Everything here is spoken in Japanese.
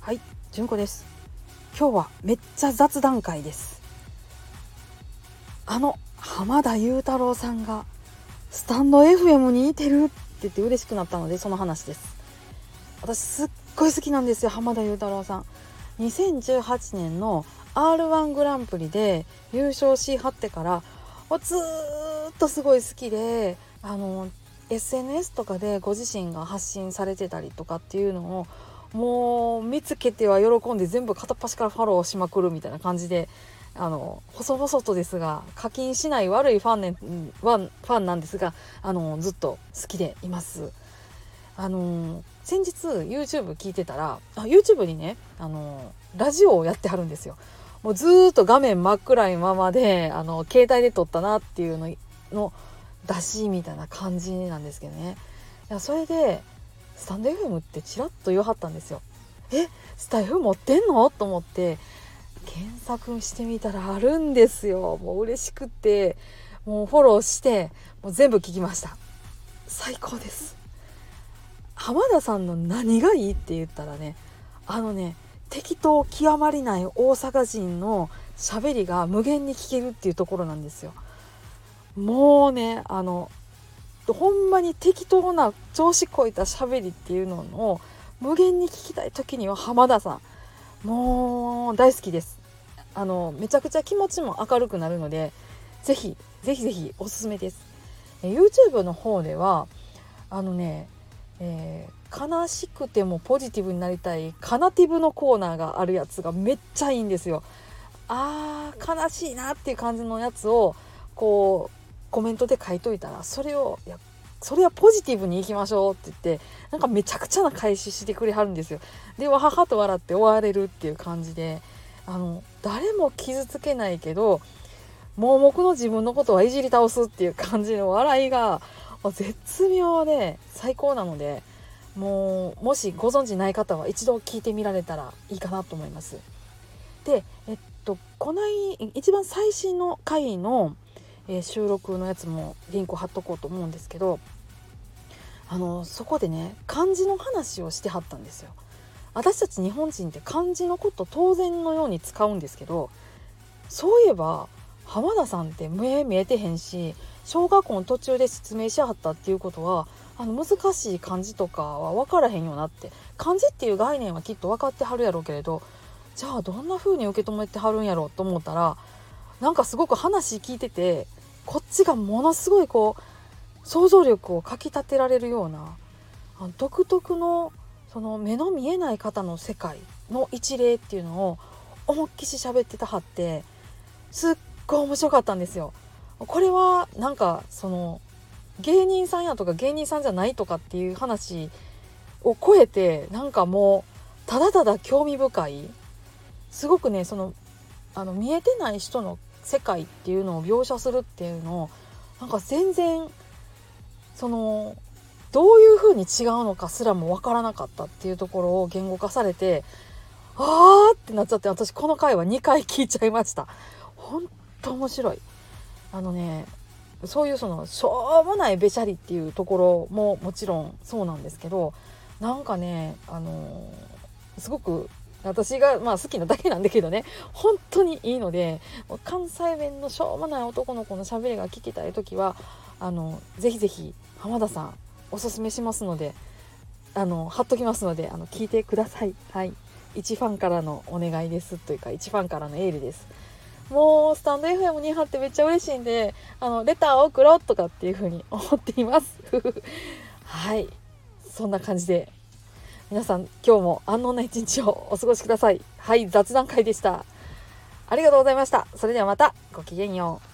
はい純子です。今日はめっちゃ雑談会です。あの浜田雄太郎さんがスタンド FM にいてるって言って嬉しくなったのでその話です。私すっごい好きなんですよ浜田雄太郎さん。2018年の R1 グランプリで優勝しはってからずっとすごい好きであの SNS とかでご自身が発信されてたりとかっていうのをもう見つけては喜んで全部片っ端からフォローしまくるみたいな感じであの細々とですが課金しない悪いファン,、ね、ファンなんですがあのずっと好きでいます。あの先日 YouTube 聞いてたらあ YouTube にねあのラジオをやってはるんですよ。もうずっと画面真っ暗いままであの携帯で撮ったなっていうのの出しみたいな感じなんですけどねいやそれでスタンド FM ってちらっと言わはったんですよ。えスタイフ持ってんの？と思って検索してみたらあるんですよ。もう嬉しくってもうフォローしてもう全部聞きました。最高です。浜田さんの何がいいって言ったらねあのね適当極まりない大阪人の喋りが無限に聞けるっていうところなんですよ。もうねあのほんまに適当な調子こいた喋りっていうのを無限に聞きたい時には浜田さんもう大好きです。あのめちゃくちゃ気持ちも明るくなるのでぜひぜひぜひおすすめです。YouTube の方ではあのね、えー、悲しくてもポジティブになりたいカナティブのコーナーがあるやつがめっちゃいいんですよ。あー悲しいなっていう感じのやつをこうコメントで書いといたらそれをいやそれはポジティブにいきましょうって言ってなんかめちゃくちゃな返ししてくれはるんですよ。でわははと笑って終われるっていう感じであの誰も傷つけないけど盲目の自分のことはいじり倒すっていう感じの笑いが絶妙で最高なのでもうもしご存知ない方は一度聞いてみられたらいいかなと思います。でえっとこない一番最新の回のえ、収録のやつもリンク貼っとこうと思うんですけどあのそこでね漢字の話をしてはったんですよ。私たち日本人って漢字のこと当然のように使うんですけどそういえば浜田さんって目見えてへんし小学校の途中で説明しはったっていうことはあの難しい漢字とかは分からへんよなって漢字っていう概念はきっと分かってはるやろうけれどじゃあどんな風に受け止めてはるんやろうと思ったらなんかすごく話聞いててこっちがものすごいこう想像力をかきたてられるような独特のその目の見えない方の世界の一例っていうのを思いっきし喋ってたはってすっごい面白かったんですよ。これはなんかその芸人さんやとか芸人さんじゃないとかっていう話を超えてなんかもうただただ興味深いすごくねそのあの見えてない人の世界っていうのを描写するっていうのをなんか全然そのどういう風に違うのかすらも分からなかったっていうところを言語化されてあーってなっちゃって私この回は2回聞いちゃいましたほんと面白いあのねそういうそのしょうもないべしゃりっていうところももちろんそうなんですけどなんかねあのすごく私がまあ好きなだけなんだけどね。本当にいいので関西弁のしょうもない男の子のしゃべりが聞きたい時はあのぜひぜひ浜田さんおすすめしますのであの貼っときますのであの聞いてください。はい。一ファンからのお願いですというか一ファンからのエールです。もうスタンド FM に貼ってめっちゃ嬉しいんであのレターを送ろうとかっていう風に思っています。はい。そんな感じで皆さん今日も安穏な一日をお過ごしください。はい雑談会でした。ありがとうございました。それではまたごきげんよう。